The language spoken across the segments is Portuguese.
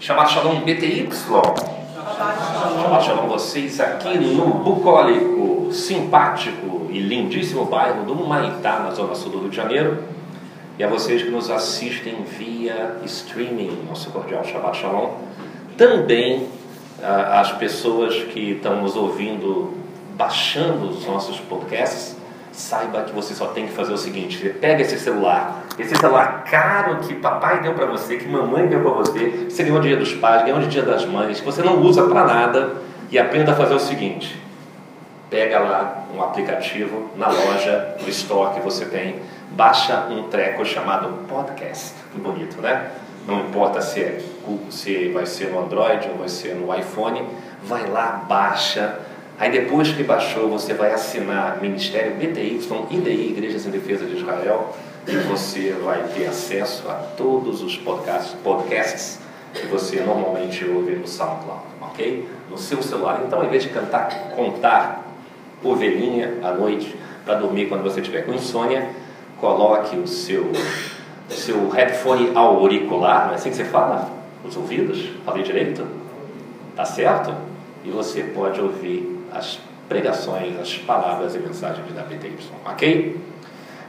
Shabbat Shalom BTY. Shabbat Shalom vocês aqui no bucólico, simpático e lindíssimo bairro do Maitá, na zona sul do Rio de Janeiro. E a vocês que nos assistem via streaming, nosso cordial Shabbat Shalom. Também as pessoas que estão nos ouvindo, baixando os nossos podcasts, saiba que você só tem que fazer o seguinte: você pega esse celular, esse celular caro que papai deu para você, que mamãe deu para você, você ganhou dia dos pais, ganhou de dia das mães, que você não usa para nada, e aprenda a fazer o seguinte: pega lá um aplicativo na loja, no store que você tem, baixa um treco chamado podcast. Que bonito, né? Não importa se, é, se vai ser no Android ou vai ser no iPhone, vai lá, baixa Aí depois que baixou, você vai assinar Ministério BTY, IDI, Igrejas em Defesa de Israel, e você vai ter acesso a todos os podcasts, podcasts que você normalmente ouve no SoundCloud, ok? No seu celular. Então, em vez de cantar, contar ovelhinha à noite para dormir quando você tiver com insônia, coloque o seu, o seu headphone auricular, não é assim que você fala? Os ouvidos? Falei direito? Tá certo? E você pode ouvir as pregações, as palavras e mensagens da BTY, ok?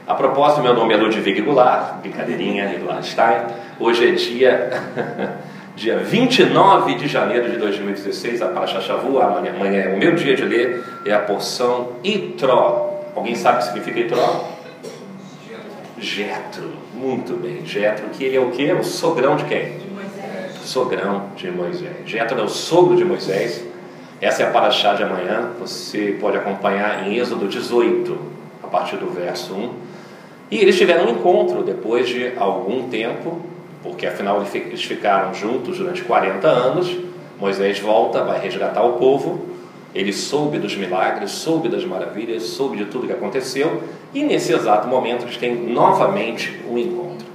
A propósito, meu nome é Ludwig Goulart, brincadeirinha, Einstein. Hoje é dia, dia 29 de janeiro de 2016, a Paraxá Shavu, amanhã, amanhã é o meu dia de ler, é a porção Itró. Alguém sabe o que significa Itró? Jetro, muito bem, Jetro, que ele é o que? O sogrão de quem? De Moisés. Sogrão de Moisés. Jetro é o sogro de Moisés, essa é a paraxá de amanhã, você pode acompanhar em Êxodo 18, a partir do verso 1. E eles tiveram um encontro depois de algum tempo, porque afinal eles ficaram juntos durante 40 anos. Moisés volta, vai resgatar o povo. Ele soube dos milagres, soube das maravilhas, soube de tudo que aconteceu. E nesse exato momento eles têm novamente um encontro.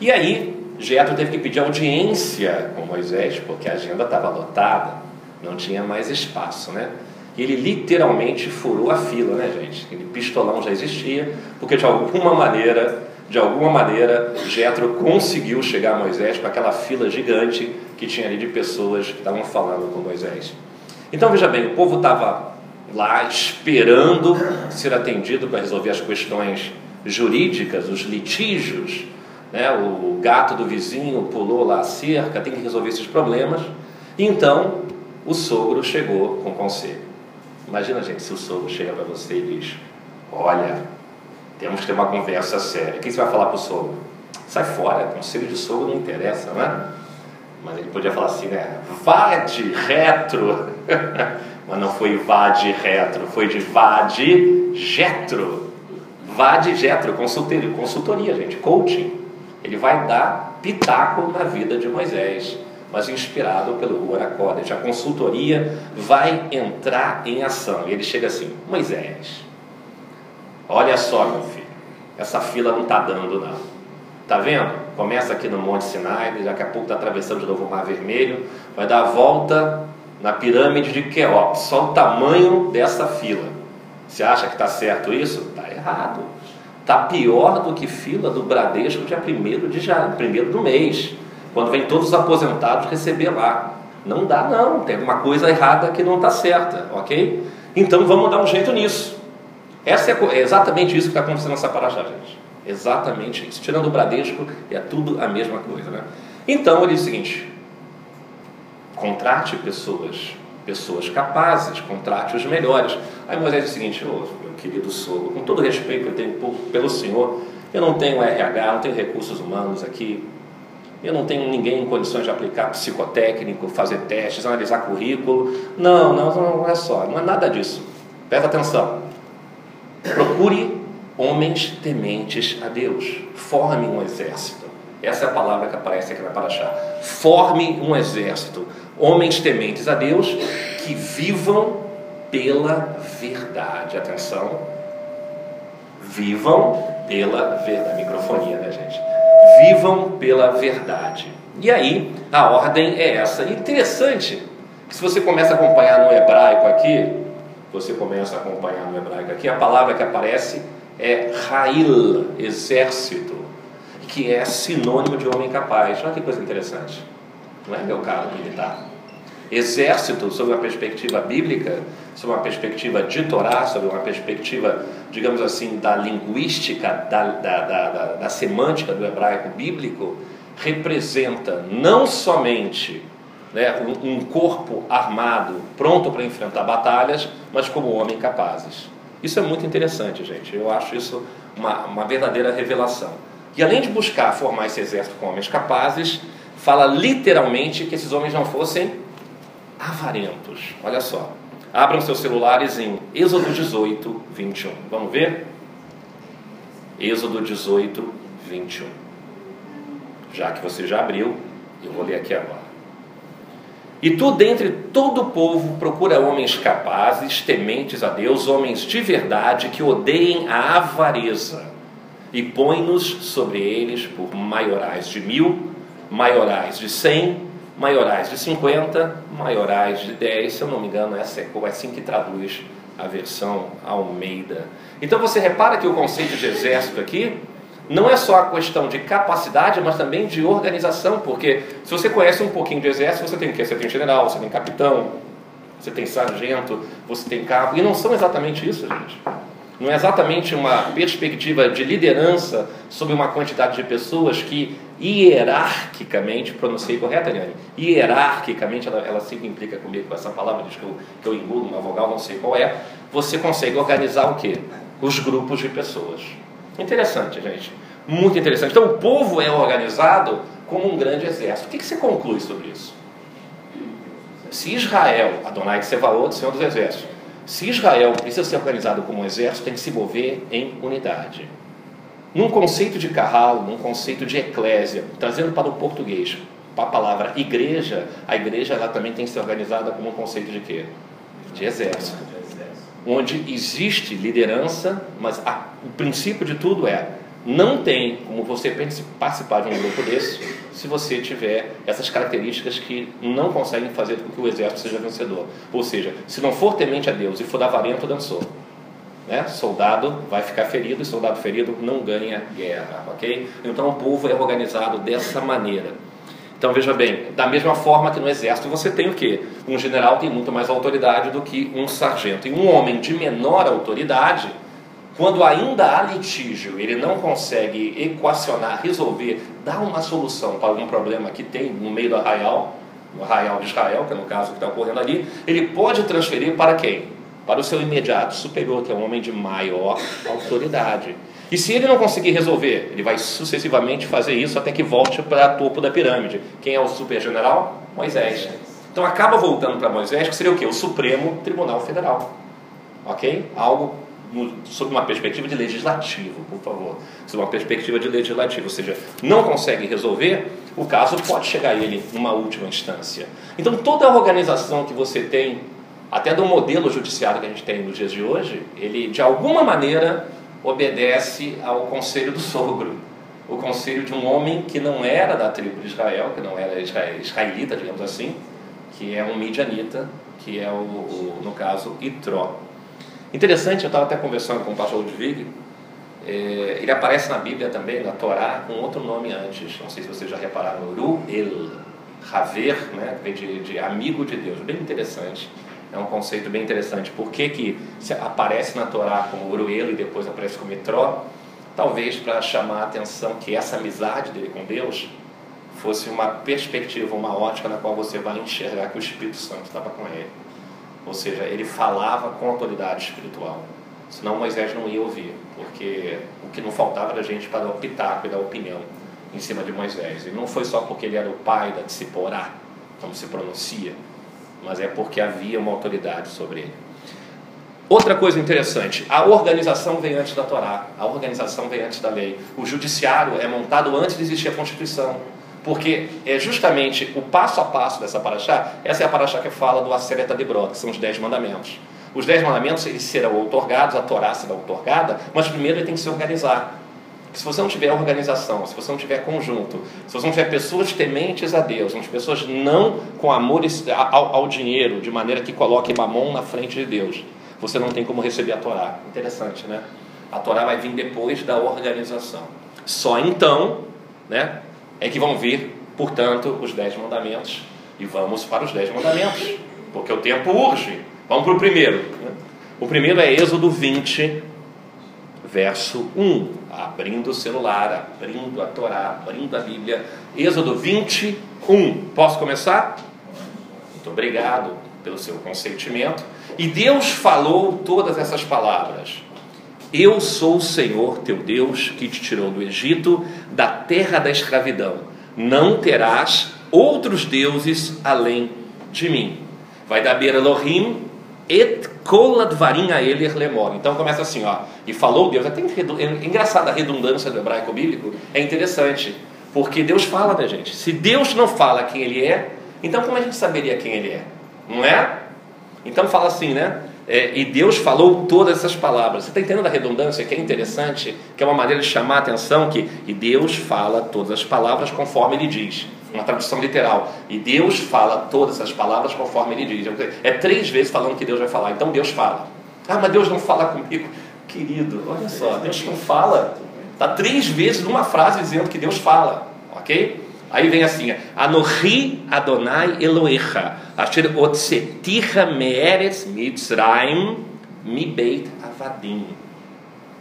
E aí, Jetro teve que pedir audiência com Moisés, porque a agenda estava lotada não tinha mais espaço, né? E ele literalmente furou a fila, né, gente? Ele pistolão já existia, porque de alguma maneira, de alguma maneira, Jetro conseguiu chegar a Moisés com aquela fila gigante que tinha ali de pessoas que estavam falando com Moisés. Então veja bem, o povo estava lá esperando ser atendido para resolver as questões jurídicas, os litígios. Né? O gato do vizinho pulou lá a cerca, tem que resolver esses problemas. Então o sogro chegou com conselho. Imagina, gente, se o sogro chega para você e diz: Olha, temos que ter uma conversa séria. O que você vai falar para o sogro? Sai fora, conselho de sogro não interessa, né? Mas ele podia falar assim, né? Vá de retro. Mas não foi vá de retro, foi de vá de jetro. Vá de jetro, consultoria, consultoria, gente, coaching. Ele vai dar pitaco na vida de Moisés mas inspirado pelo College. A consultoria vai entrar em ação. E ele chega assim: Moisés, olha só, meu filho, essa fila não está dando, não. Tá vendo? Começa aqui no Monte Sinai, daqui a pouco está atravessando de novo o Mar Vermelho, vai dar a volta na pirâmide de Queops. Só o tamanho dessa fila. Você acha que está certo isso? Está errado. Está pior do que fila do Bradesco dia 1 de janeiro, primeiro do mês. Quando vem todos os aposentados receber lá. Não dá, não. Tem alguma coisa errada que não está certa, ok? Então vamos dar um jeito nisso. Essa é, é exatamente isso que está acontecendo nessa paraxá, gente. Exatamente isso. Tirando o Bradesco, é tudo a mesma coisa, né? Então ele diz o seguinte: contrate pessoas, pessoas capazes, contrate os melhores. Aí Moisés diz o seguinte: oh, meu querido sogro, com todo respeito que eu tenho pelo senhor, eu não tenho RH, não tenho recursos humanos aqui, eu não tenho ninguém em condições de aplicar psicotécnico, fazer testes, analisar currículo. Não, não, não é só, não é nada disso. Presta atenção. Procure homens tementes a Deus. Forme um exército. Essa é a palavra que aparece aqui na Paraxá. Forme um exército. Homens tementes a Deus que vivam pela verdade. Atenção. Vivam pela verdade. Microfonia, né, gente? Vivam pela verdade. E aí, a ordem é essa. Interessante que se você começa a acompanhar no hebraico aqui, você começa a acompanhar no hebraico aqui, a palavra que aparece é Rail, exército, que é sinônimo de homem capaz. Olha que coisa interessante. não é meu cargo militar. Exército, sob uma perspectiva bíblica, sob uma perspectiva de Torá, sob uma perspectiva, digamos assim, da linguística, da, da, da, da semântica do hebraico bíblico, representa não somente né, um, um corpo armado, pronto para enfrentar batalhas, mas como homem capazes. Isso é muito interessante, gente. Eu acho isso uma, uma verdadeira revelação. E além de buscar formar esse exército com homens capazes, fala literalmente que esses homens não fossem avarentos. Olha só. Abram seus celulares em Êxodo 18, 21. Vamos ver? Êxodo 18, 21. Já que você já abriu, eu vou ler aqui agora. E tu, dentre todo o povo, procura homens capazes, tementes a Deus, homens de verdade, que odeiem a avareza, e põe-nos sobre eles por maiorais de mil, maiorais de cem, maiorais de cinquenta, maiorais de dez. Se eu não me engano, essa é assim que traduz a versão Almeida. Então você repara que o conceito de exército aqui não é só a questão de capacidade, mas também de organização, porque se você conhece um pouquinho de exército, você tem o quê? Você tem general, você tem capitão, você tem sargento, você tem cabo, e não são exatamente isso, gente. Não é exatamente uma perspectiva de liderança sobre uma quantidade de pessoas que hierarquicamente, pronunciei correto, Ariane? Hierarquicamente, ela, ela sempre implica comigo com essa palavra, diz que eu, que eu engulo uma vogal, não sei qual é. Você consegue organizar o quê? Os grupos de pessoas. Interessante, gente. Muito interessante. Então, o povo é organizado como um grande exército. O que, que você conclui sobre isso? Se Israel, Adonai Tsevaot, Senhor dos Exércitos, se Israel precisa ser organizado como um exército, tem que se mover em unidade. Num conceito de carral, num conceito de eclésia, trazendo para o português, para a palavra igreja, a igreja ela também tem que ser organizada como um conceito de quê? De exército onde existe liderança, mas a, o princípio de tudo é não tem como você participar de um grupo desse se você tiver essas características que não conseguem fazer com que o exército seja vencedor. Ou seja, se não for temente a Deus e for avarento, dançou. Né? Soldado vai ficar ferido e soldado ferido não ganha guerra, ok? Então o povo é organizado dessa maneira. Então veja bem, da mesma forma que no exército você tem o quê? Um general tem muito mais autoridade do que um sargento. E um homem de menor autoridade, quando ainda há litígio, ele não consegue equacionar, resolver, dar uma solução para algum problema que tem no meio do arraial, no arraial de Israel, que é no caso que está ocorrendo ali, ele pode transferir para quem? Para o seu imediato superior, que é um homem de maior autoridade. E se ele não conseguir resolver, ele vai sucessivamente fazer isso até que volte para o topo da pirâmide. Quem é o super general? Moisés. Então acaba voltando para Moisés, que seria o quê? O Supremo Tribunal Federal. Ok? Algo sob uma perspectiva de legislativo, por favor. Sob uma perspectiva de legislativo, ou seja, não consegue resolver, o caso pode chegar a ele numa última instância. Então toda a organização que você tem, até do modelo judiciário que a gente tem nos dias de hoje, ele de alguma maneira obedece ao conselho do sogro, o conselho de um homem que não era da tribo de Israel, que não era israelita, digamos assim, que é um midianita, que é o, o no caso Itró. Interessante, eu estava até conversando com o pastor Ludwig, é, ele aparece na Bíblia também, na Torá, com outro nome antes, não sei se vocês já repararam, Ruel, Haver, né, vem de, de amigo de Deus, bem interessante. É um conceito bem interessante. Por que, que aparece na Torá como Uruelo e depois aparece como Itró? Talvez para chamar a atenção que essa amizade dele com Deus fosse uma perspectiva, uma ótica na qual você vai enxergar que o Espírito Santo estava com ele. Ou seja, ele falava com autoridade espiritual. Senão Moisés não ia ouvir, porque o que não faltava era gente para dar o pitaco e dar opinião em cima de Moisés. E não foi só porque ele era o pai da Tsiporá, como se pronuncia, mas é porque havia uma autoridade sobre ele. Outra coisa interessante, a organização vem antes da Torá, a organização vem antes da lei. O judiciário é montado antes de existir a Constituição, porque é justamente o passo a passo dessa paraxá, essa é a paraxá que fala do Acereta de Brot, que são os Dez Mandamentos. Os Dez Mandamentos eles serão outorgados, a Torá será outorgada, mas primeiro ele tem que se organizar. Se você não tiver organização, se você não tiver conjunto, se você não tiver pessoas tementes a Deus, tiver pessoas não com amor ao, ao dinheiro, de maneira que coloque mamon na frente de Deus, você não tem como receber a Torá. Interessante, né? A Torá vai vir depois da organização. Só então, né, é que vão vir portanto, os dez mandamentos. E vamos para os dez mandamentos, porque o tempo urge. Vamos para o primeiro. O primeiro é Êxodo 20, verso 1. Abrindo o celular, abrindo a Torá, abrindo a Bíblia. Êxodo 21. Posso começar? Muito obrigado pelo seu consentimento. E Deus falou todas essas palavras. Eu sou o Senhor teu Deus que te tirou do Egito, da terra da escravidão. Não terás outros deuses além de mim. Vai da beira Elohim et kol advarim a ele lemor. Então começa assim, ó. E falou Deus. É, é engraçada a redundância do hebraico bíblico. É interessante. Porque Deus fala, né, gente? Se Deus não fala quem Ele é, então como a gente saberia quem Ele é? Não é? Então fala assim, né? É, e Deus falou todas essas palavras. Você está entendendo a redundância que é interessante, que é uma maneira de chamar a atenção que e Deus fala todas as palavras conforme Ele diz. Uma tradução literal. E Deus fala todas as palavras conforme Ele diz. É três vezes falando que Deus vai falar. Então Deus fala. Ah, mas Deus não fala comigo. Querido, olha só, Deus não fala. Está três vezes numa frase dizendo que Deus fala. Ok? Aí vem assim: Anohi Adonai Eloecha, Asher Otseticha Meeres Mitzrayim Mibeit Avadim.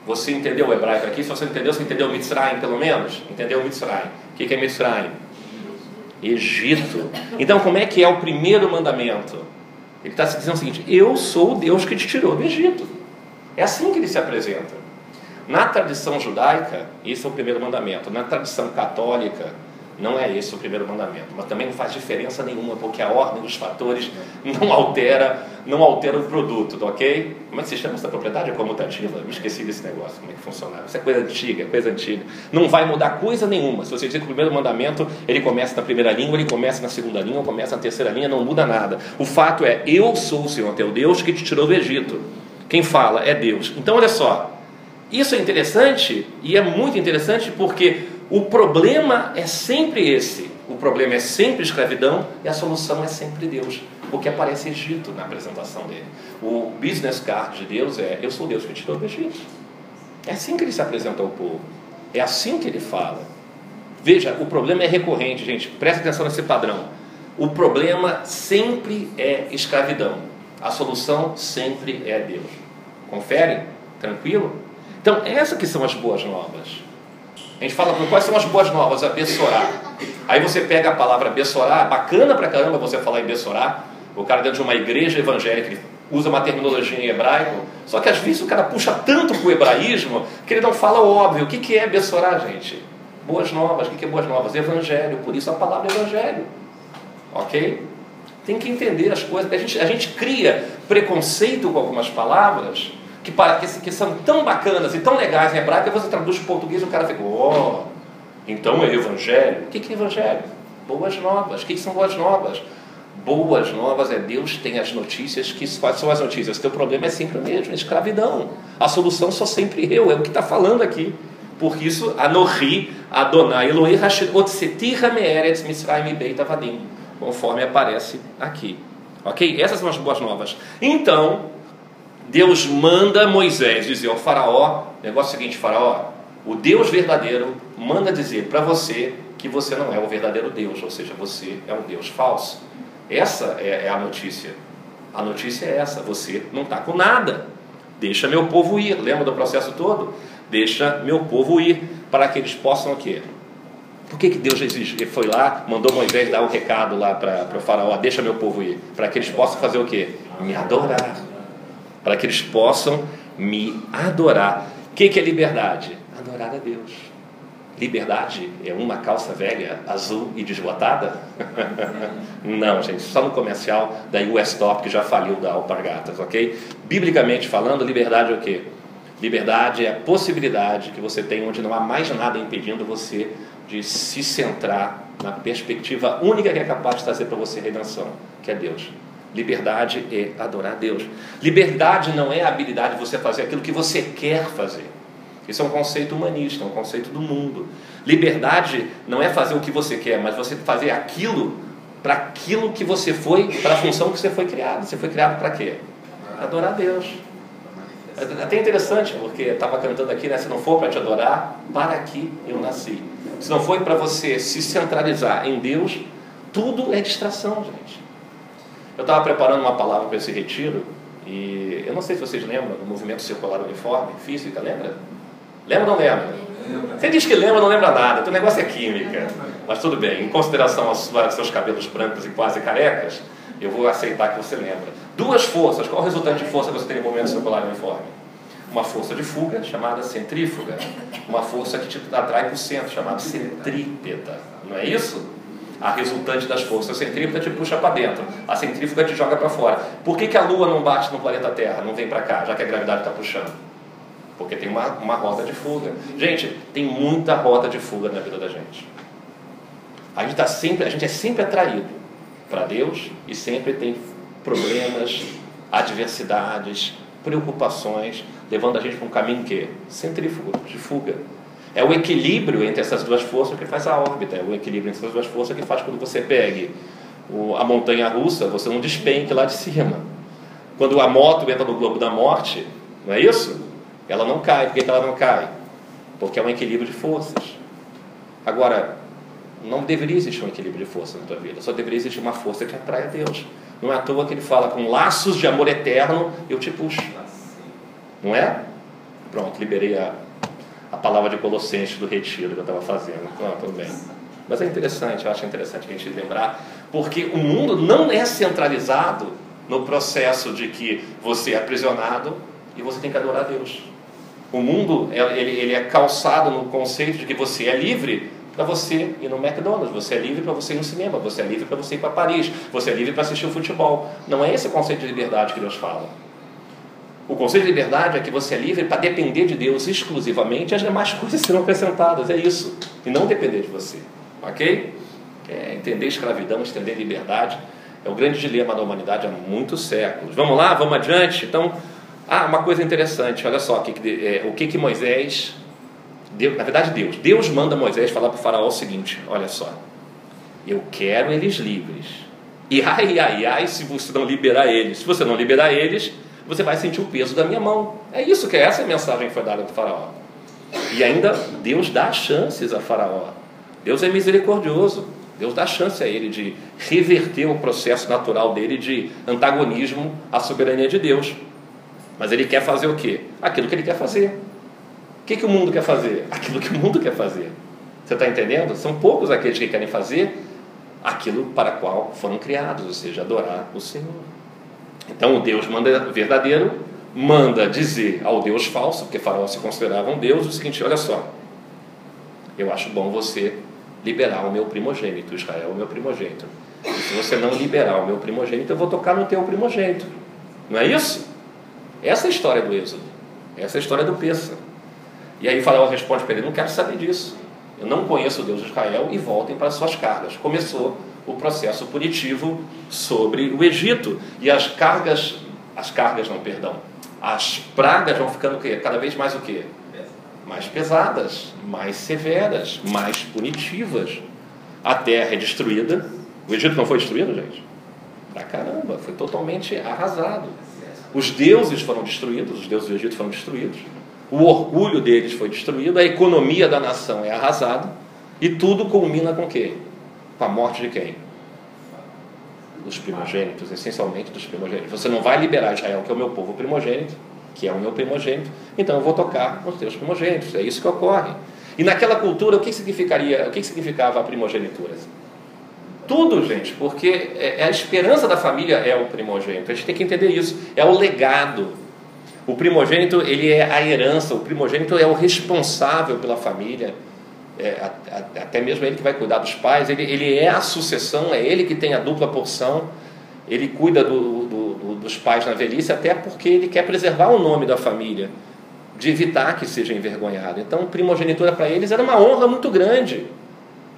Você entendeu o hebraico aqui? Se você entendeu, você entendeu Mitzrayim pelo menos? Entendeu Mitzrayim? O que é Mitzrayim? Egito. Então, como é que é o primeiro mandamento? Ele está dizendo o seguinte: Eu sou o Deus que te tirou do Egito. É assim que ele se apresenta. Na tradição judaica, esse é o primeiro mandamento. Na tradição católica, não é esse o primeiro mandamento, mas também não faz diferença nenhuma, porque a ordem dos fatores não altera, não altera o produto, tá ok? Como é que se chama essa propriedade comutativa? Me esqueci desse negócio, como é que funciona. Isso é coisa antiga, coisa antiga. Não vai mudar coisa nenhuma. Se você dizer que o primeiro mandamento ele começa na primeira língua, ele começa na segunda língua, começa na terceira linha, não muda nada. O fato é, eu sou o Senhor teu Deus que te tirou do Egito. Quem fala é Deus. Então olha só, isso é interessante e é muito interessante porque o problema é sempre esse. O problema é sempre escravidão e a solução é sempre Deus. O que aparece Egito na apresentação dele. O business card de Deus é: Eu sou Deus que tirou do Egito. É assim que ele se apresenta ao povo. É assim que ele fala. Veja, o problema é recorrente, gente. Presta atenção nesse padrão. O problema sempre é escravidão. A solução sempre é Deus. Confere? Tranquilo? Então, essas que são as boas novas. A gente fala, quais são as boas novas? A Bessorá. Aí você pega a palavra Bessorá, bacana pra caramba você falar em Bessorá. O cara dentro de uma igreja evangélica, usa uma terminologia em hebraico, só que às vezes o cara puxa tanto para o hebraísmo que ele não fala o óbvio. O que, que é Bessorá, gente? Boas novas. O que, que é boas novas? Evangelho. Por isso a palavra evangelho. Ok? Tem que entender as coisas. A gente, a gente cria preconceito com algumas palavras que, para, que, que são tão bacanas e tão legais em hebraico, que você traduz para português e o cara fica, oh, então é evangelho. O que, que é evangelho? Boas novas. O que, que são boas novas? Boas novas é Deus tem as notícias. Que, são as notícias? Teu problema é sempre o mesmo, é escravidão. A solução sou sempre eu, é o que está falando aqui. Por isso, Anohi, Adonai, Elohim, Hashir, Otsetira Meeretz, Misraim, Beit, Avadim. Conforme aparece aqui. Ok? Essas são as boas novas. Então, Deus manda Moisés dizer ao faraó, negócio seguinte, faraó, o Deus verdadeiro manda dizer para você que você não é o verdadeiro Deus, ou seja, você é um Deus falso. Essa é, é a notícia. A notícia é essa, você não está com nada. Deixa meu povo ir. Lembra do processo todo? Deixa meu povo ir para que eles possam o quê? Por que, que Deus foi lá, mandou Moisés dar o recado lá para o faraó, deixa meu povo ir? Para que eles possam fazer o quê? Me adorar para que eles possam me adorar. O que, que é liberdade? Adorar a Deus. Liberdade é uma calça velha, azul e desbotada? Não, gente, só no comercial da US Top que já faliu da Alpargatas, ok? Biblicamente falando, liberdade é o quê? Liberdade é a possibilidade que você tem onde não há mais nada impedindo você de se centrar na perspectiva única que é capaz de trazer para você redenção, que é Deus. Liberdade é adorar Deus. Liberdade não é a habilidade de você fazer aquilo que você quer fazer. Isso é um conceito humanista, é um conceito do mundo. Liberdade não é fazer o que você quer, mas você fazer aquilo para aquilo que você foi, para a função que você foi criado. Você foi criado para quê? Adorar Deus. É até interessante, porque estava cantando aqui, né? Se não for para te adorar, para aqui eu nasci. Se não for para você se centralizar em Deus, tudo é distração, gente. Eu estava preparando uma palavra para esse retiro e eu não sei se vocês lembram do movimento circular uniforme, física, lembra? Lembra ou não lembra? Você diz que lembra, não lembra nada, teu negócio é química. Mas tudo bem, em consideração aos seus cabelos brancos e quase carecas, eu vou aceitar que você lembra. Duas forças, qual o resultante de força que você tem no movimento circular uniforme? Uma força de fuga, chamada centrífuga. Uma força que te atrai para o centro, chamada centrípeta. Não é isso? A resultante das forças centrífugas te puxa para dentro, a centrífuga te joga para fora. Por que, que a Lua não bate no planeta Terra, não vem para cá, já que a gravidade está puxando? Porque tem uma, uma rota de fuga. Gente, tem muita rota de fuga na vida da gente. A gente, tá sempre, a gente é sempre atraído para Deus e sempre tem problemas, adversidades, preocupações, levando a gente para um caminho que centrífugo, de fuga. É o equilíbrio entre essas duas forças que faz a órbita, é o equilíbrio entre essas duas forças que faz quando você pegue o, a montanha russa, você não despenque lá de cima. Quando a moto entra no globo da morte, não é isso? Ela não cai. Por que ela não cai? Porque é um equilíbrio de forças. Agora, não deveria existir um equilíbrio de força na tua vida, só deveria existir uma força que atrai a Deus. Não é à toa que ele fala com laços de amor eterno, eu te puxo. Não é? Pronto, liberei a, a palavra de Colossenses do retiro que eu estava fazendo. Pronto, tudo bem. Mas é interessante, eu acho interessante a gente lembrar, porque o mundo não é centralizado no processo de que você é aprisionado e você tem que adorar a Deus. O mundo ele, ele é calçado no conceito de que você é livre para você ir no McDonald's, você é livre para você ir no cinema, você é livre para você ir para Paris, você é livre para assistir o futebol. Não é esse conceito de liberdade que Deus fala. O conceito de liberdade é que você é livre para depender de Deus exclusivamente e as demais coisas serão acrescentadas. É isso. E não depender de você. Ok? É, entender escravidão, entender liberdade é o grande dilema da humanidade há muitos séculos. Vamos lá, vamos adiante. Então, ah, uma coisa interessante, olha só, o que, é, o que, que Moisés, Deus, na verdade Deus, Deus manda Moisés falar para o faraó o seguinte, olha só, eu quero eles livres, e ai, ai, ai, se você não liberar eles, se você não liberar eles, você vai sentir o peso da minha mão. É isso que é essa mensagem que foi dada para faraó. E ainda Deus dá chances a faraó. Deus é misericordioso. Deus dá chance a ele de reverter o processo natural dele de antagonismo à soberania de Deus. Mas ele quer fazer o quê? Aquilo que ele quer fazer. O que, que o mundo quer fazer? Aquilo que o mundo quer fazer. Você está entendendo? São poucos aqueles que querem fazer aquilo para qual foram criados, ou seja, adorar o Senhor. Então o Deus manda verdadeiro manda dizer ao Deus falso, porque Faraó se considerava um Deus, o seguinte: olha só, eu acho bom você liberar o meu primogênito, Israel é o meu primogênito. E se você não liberar o meu primogênito, eu vou tocar no teu primogênito. Não é isso? Essa é a história do Êxodo. Essa é a história do Peça. E aí Faraó responde para ele: não quero saber disso. Eu não conheço o Deus de Israel e voltem para suas cargas. Começou o processo punitivo sobre o Egito. E as cargas, as cargas não, perdão, as pragas vão ficando o quê? cada vez mais o quê? Mais pesadas, mais severas, mais punitivas. A terra é destruída. O Egito não foi destruído, gente? Pra caramba, foi totalmente arrasado. Os deuses foram destruídos, os deuses do Egito foram destruídos. O orgulho deles foi destruído, a economia da nação é arrasada. E tudo culmina com o quê? Com a morte de quem? Dos primogênitos, essencialmente dos primogênitos. Você não vai liberar Israel, que é o meu povo primogênito, que é o meu primogênito, então eu vou tocar nos teus primogênitos. É isso que ocorre. E naquela cultura, o que significaria, o que significava a primogenitura? Tudo, gente, porque é, é a esperança da família é o primogênito. A gente tem que entender isso. É o legado. O primogênito, ele é a herança. O primogênito é o responsável pela família é, até mesmo ele que vai cuidar dos pais, ele, ele é a sucessão, é ele que tem a dupla porção, ele cuida do, do, do, dos pais na velhice, até porque ele quer preservar o nome da família, de evitar que seja envergonhado. Então, primogenitura para eles era uma honra muito grande.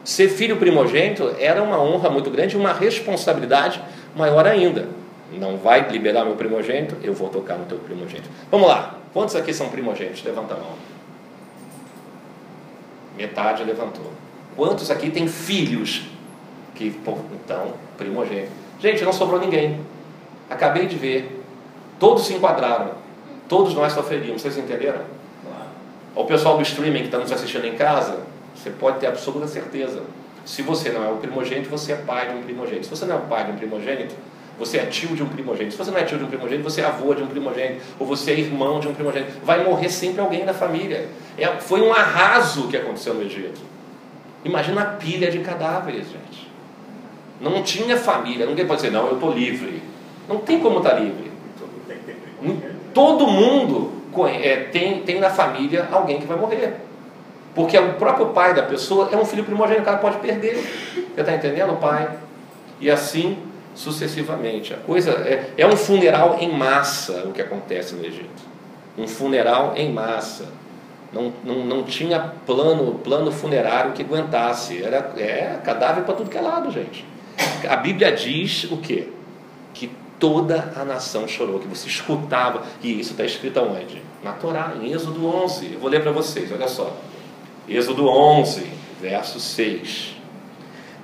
Ser filho primogênito era uma honra muito grande, uma responsabilidade maior ainda. Não vai liberar meu primogênito, eu vou tocar no teu primogênito. Vamos lá, quantos aqui são primogênitos? Levanta a mão. Metade levantou. Quantos aqui têm filhos? Que, então, primogênito. Gente, não sobrou ninguém. Acabei de ver. Todos se enquadraram. Todos nós sofreríamos, vocês entenderam? O pessoal do streaming que está nos assistindo em casa, você pode ter absoluta certeza. Se você não é o primogênito, você é pai de um primogênito. Se você não é o pai de um primogênito, você é tio de um primogênito. Se você não é tio de um primogênito, você é avô de um primogênito. Ou você é irmão de um primogênito. Vai morrer sempre alguém da família. É, foi um arraso que aconteceu no Egito. Imagina a pilha de cadáveres, gente. Não tinha família. Ninguém pode dizer, não, eu estou livre. Não tem como estar tá livre. Todo mundo é, tem, tem na família alguém que vai morrer. Porque o próprio pai da pessoa é um filho primogênito, o cara pode perder. Você está entendendo, pai? E assim sucessivamente. A coisa é, é um funeral em massa o que acontece no Egito. Um funeral em massa. Não, não, não tinha plano, plano funerário que aguentasse. Era é, cadáver para tudo que é lado, gente. A Bíblia diz o quê? Que toda a nação chorou, que você escutava. E isso está escrito aonde? Na Torá, em Êxodo 11. Eu vou ler para vocês, olha só. Êxodo 11, verso 6.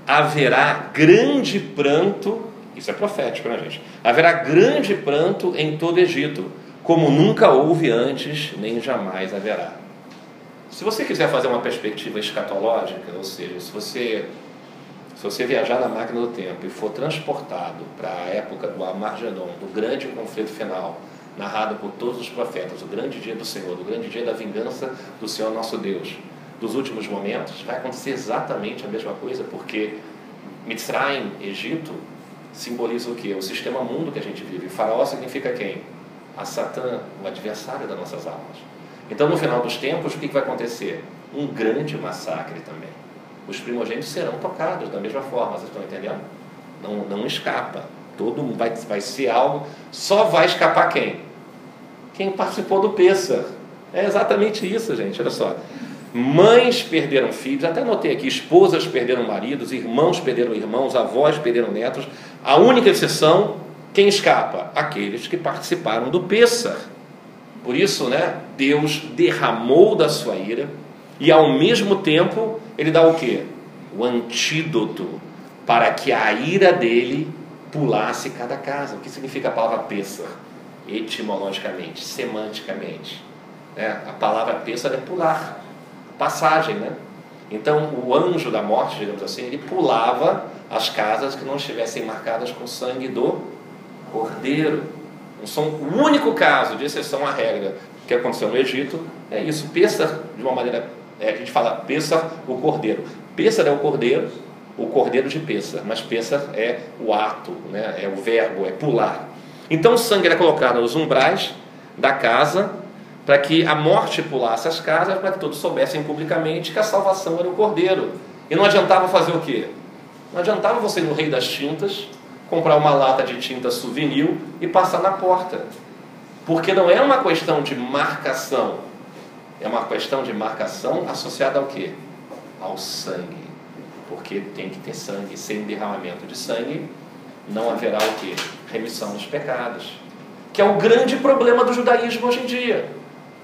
Haverá grande pranto, isso é profético, né, gente? Haverá grande pranto em todo o Egito, como nunca houve antes, nem jamais haverá. Se você quiser fazer uma perspectiva escatológica, ou seja, se você se você viajar na máquina do tempo e for transportado para a época do Amargedon, do grande conflito final, narrado por todos os profetas, o grande dia do Senhor, do grande dia da vingança do Senhor nosso Deus, dos últimos momentos, vai acontecer exatamente a mesma coisa, porque Mitzrayim, Egito, simboliza o que? O sistema mundo que a gente vive. Faraó significa quem? A Satã, o adversário das nossas almas. Então, no final dos tempos, o que vai acontecer? Um grande massacre também. Os primogênitos serão tocados da mesma forma, vocês estão entendendo? Não, não escapa. Todo mundo vai, vai ser algo. Só vai escapar quem? Quem participou do Pêssar. É exatamente isso, gente. Olha só. Mães perderam filhos, até notei aqui, esposas perderam maridos, irmãos perderam irmãos, avós perderam netos. A única exceção, quem escapa? Aqueles que participaram do Pêssar. Por isso, né, Deus derramou da sua ira e ao mesmo tempo ele dá o que? O antídoto para que a ira dele pulasse cada casa. O que significa a palavra Pêssar? Etimologicamente, semanticamente. Né? A palavra Pêssar é pular passagem, né? Então, o anjo da morte, digamos assim, ele pulava as casas que não estivessem marcadas com sangue do cordeiro. o único caso de exceção à regra que aconteceu no Egito é isso. Pêssar, de uma maneira, é, a gente fala Pêssar, o cordeiro. Pêssar é o cordeiro, o cordeiro de Pêssar, mas Pêssar é o ato, né? é o verbo, é pular. Então, o sangue era colocado nos umbrais da casa para que a morte pulasse as casas, para que todos soubessem publicamente que a salvação era o cordeiro. E não adiantava fazer o quê? Não adiantava você ir no Rei das Tintas, comprar uma lata de tinta souvenir e passar na porta. Porque não é uma questão de marcação, é uma questão de marcação associada ao quê? Ao sangue. Porque tem que ter sangue, sem derramamento de sangue, não haverá o quê? Remissão dos pecados. Que é o grande problema do judaísmo hoje em dia.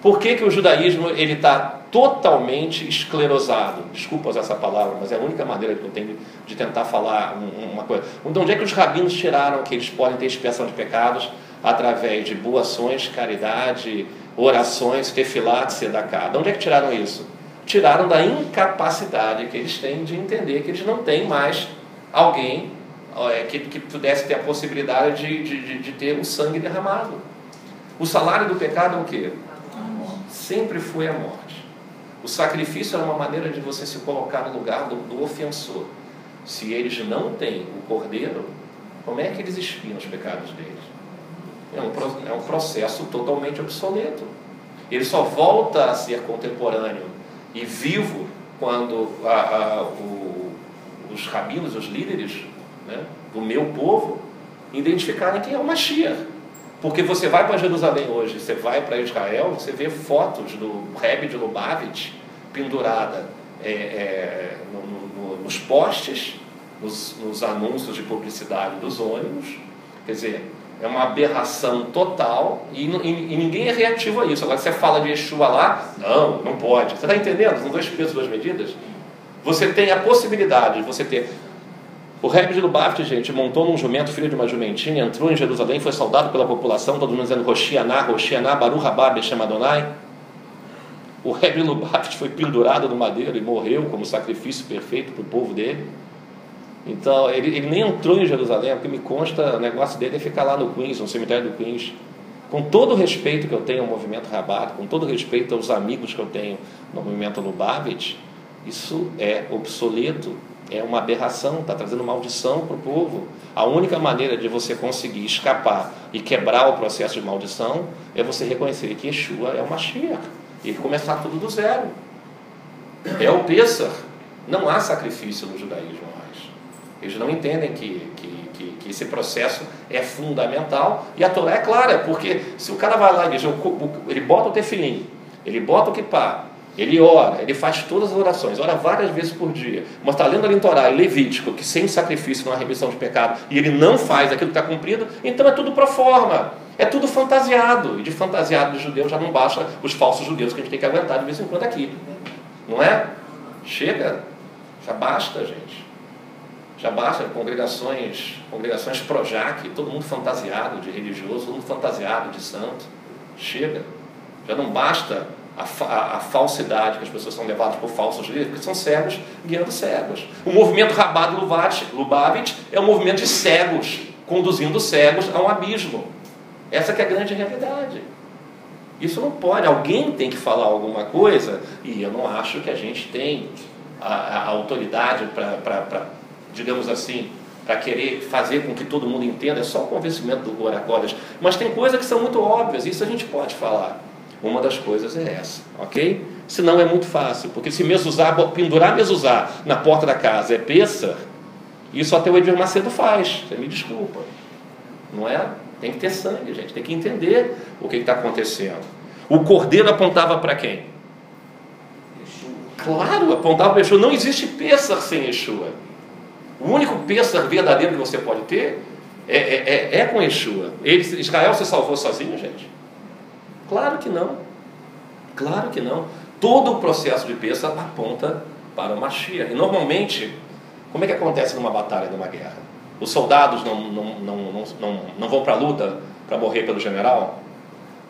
Por que, que o judaísmo ele está totalmente esclerosado? Desculpa usar essa palavra, mas é a única maneira que eu tenho de tentar falar uma coisa. Então, onde é que os rabinos tiraram que eles podem ter expiação de pecados através de boações, caridade, orações, tefilat, sedacá? De onde é que tiraram isso? Tiraram da incapacidade que eles têm de entender que eles não têm mais alguém é, que, que pudesse ter a possibilidade de, de, de ter o sangue derramado. O salário do pecado é o quê? Sempre foi a morte. O sacrifício era uma maneira de você se colocar no lugar do, do ofensor. Se eles não têm o cordeiro, como é que eles espiam os pecados deles? É um, é um processo totalmente obsoleto. Ele só volta a ser contemporâneo e vivo quando a, a, o, os rabinos, os líderes né, do meu povo, identificarem quem é o Mashiach. Porque você vai para Jerusalém hoje, você vai para Israel, você vê fotos do Rebbe de Lubavitch pendurada é, é, no, no, nos postes, nos, nos, anúncios de publicidade dos ônibus. Quer dizer, é uma aberração total e, e, e, ninguém é reativo a isso. Agora, você fala de Yeshua lá, não, não pode. Você está entendendo? São dois pesos, duas medidas. Você tem a possibilidade de você ter O Rebbe de Lubavitch, gente, montou num jumento, filho de uma jumentinha, entrou em Jerusalém, foi saudado pela população, todo mundo dizendo Roshianá, Roshianá, Baruch Rabá, Beshem Adonai. O Rebbe de Lubavitch foi pendurado no madeiro e morreu como sacrifício perfeito para o povo dele. Então, ele, ele nem entrou em Jerusalém, porque me consta, o negócio dele é ficar lá no Queens, no cemitério do Queens. Com todo o respeito que eu tenho ao movimento Rabat, com todo o respeito aos amigos que eu tenho no movimento Lubavitch, isso é obsoleto é uma aberração, está trazendo maldição para o povo. A única maneira de você conseguir escapar e quebrar o processo de maldição é você reconhecer que Yeshua é o Mashiach e começar tudo do zero. É o Pessah. Não há sacrifício no judaísmo mais. Eles não entendem que, que, que, que esse processo é fundamental e a Torá é clara, porque se o cara vai lá e ele bota o tefilim, ele bota o kippah, ele ora, ele faz todas as orações, ora várias vezes por dia. Mas está lendo ali em Torá, em Levítico, que sem sacrifício não há remissão de pecado, e ele não faz aquilo que está cumprido, então é tudo pro forma. É tudo fantasiado. E de fantasiado de judeu já não basta os falsos judeus que a gente tem que aguentar de vez em quando aqui. Não é? Chega. Já basta, gente. Já basta congregações, congregações Projac, todo mundo fantasiado de religioso, todo mundo fantasiado de santo. Chega. Já não basta a, a, falsidade, que as pessoas são levadas por falsos líderes, porque são cegos guiando cegos. O movimento Rabado Lubavitch é um movimento de cegos, conduzindo cegos a um abismo. Essa é a grande realidade. Isso não pode, alguém tem que falar alguma coisa, e eu não acho que a gente tem a, a autoridade para, digamos assim, para querer fazer com que todo mundo entenda, é só o convencimento do Glória Mas tem coisas que são muito óbvias, isso a gente pode falar. Uma das coisas é essa, ok? Senão é muito fácil, porque se mesuzar, pendurar mesuzar na porta da casa é peça, isso até o Edir Macedo faz, você me desculpa. Não é? Tem que ter sangue, gente, tem que entender o que está acontecendo. O cordeiro apontava para quem? Claro, apontava para Yeshua. Não existe Pêssar sem Yeshua. O único Pêssar verdadeiro que você pode ter é, é, é, é com Yeshua. Ele, Israel se salvou sozinho, gente? Claro que não. Claro que não. Todo o processo de peça aponta para o Mashiach. E normalmente, como é que acontece numa batalha, numa guerra? Os soldados não, não, não, não, não, não vão para a luta para morrer pelo general?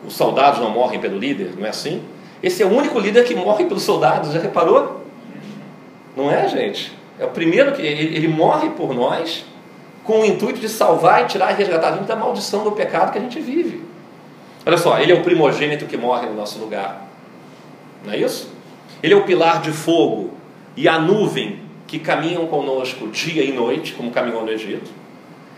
Os soldados não morrem pelo líder? Não é assim? Esse é o único líder que morre pelos soldados, já reparou? Não é, gente? É o primeiro que ele, ele morre por nós com o intuito de salvar e tirar e resgatar a gente da maldição do pecado que a gente vive. Olha só, ele é o primogênito que morre no nosso lugar. Não é isso? Ele é o pilar de fogo e a nuvem que caminham conosco dia e noite, como caminhou no Egito.